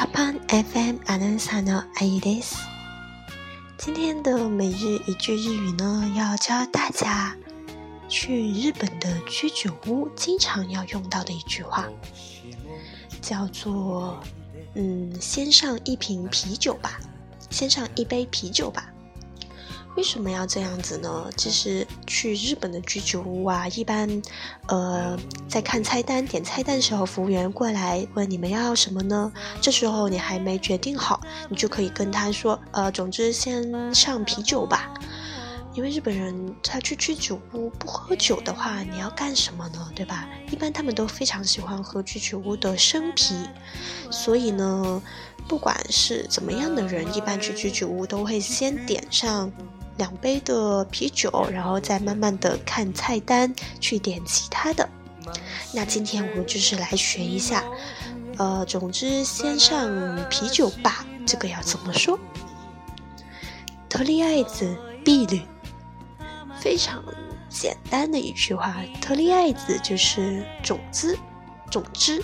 Papan FM アナウンサーのあゆです。今天的每日一句日语呢，要教大家去日本的居酒屋经常要用到的一句话，叫做“嗯，先上一瓶啤酒吧，先上一杯啤酒吧。” 为什么要这样子呢？其实去日本的居酒屋啊，一般，呃，在看菜单、点菜单的时候，服务员过来问你们要什么呢？这时候你还没决定好，你就可以跟他说，呃，总之先上啤酒吧。因为日本人他去居酒屋不喝酒的话，你要干什么呢？对吧？一般他们都非常喜欢喝居酒屋的生啤，所以呢，不管是怎么样的人，一般去居酒屋都会先点上。两杯的啤酒，然后再慢慢的看菜单去点其他的。那今天我们就是来学一下，呃，总之先上啤酒吧，这个要怎么说？特利艾子碧绿，非常简单的一句话。特利艾子就是种子，种子，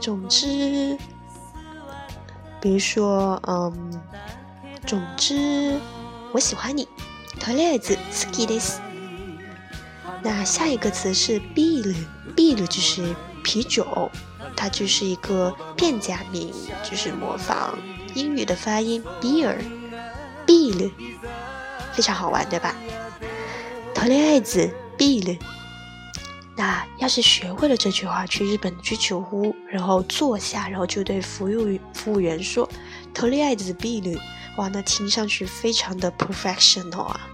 总之，比如说，嗯，总之。我喜欢你。头列子 skidless，那下一个词是 beer，beer 就是啤酒，它就是一个片假名，就是模仿英语的发音 beer，beer，非常好玩，对吧？头列子 beer，那要是学会了这句话，去日本居酒屋，然后坐下，然后就对服务服务员说头列子 beer。哇，那听上去非常的 professional 啊！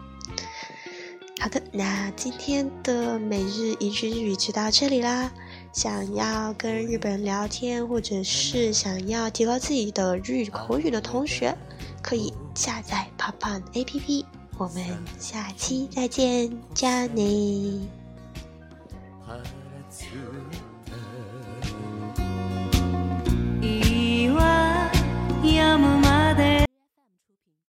好的，那今天的每日一句日语就到这里啦。想要跟日本人聊天，或者是想要提高自己的日语口语的同学，可以下载 papa app。我们下期再见，加你。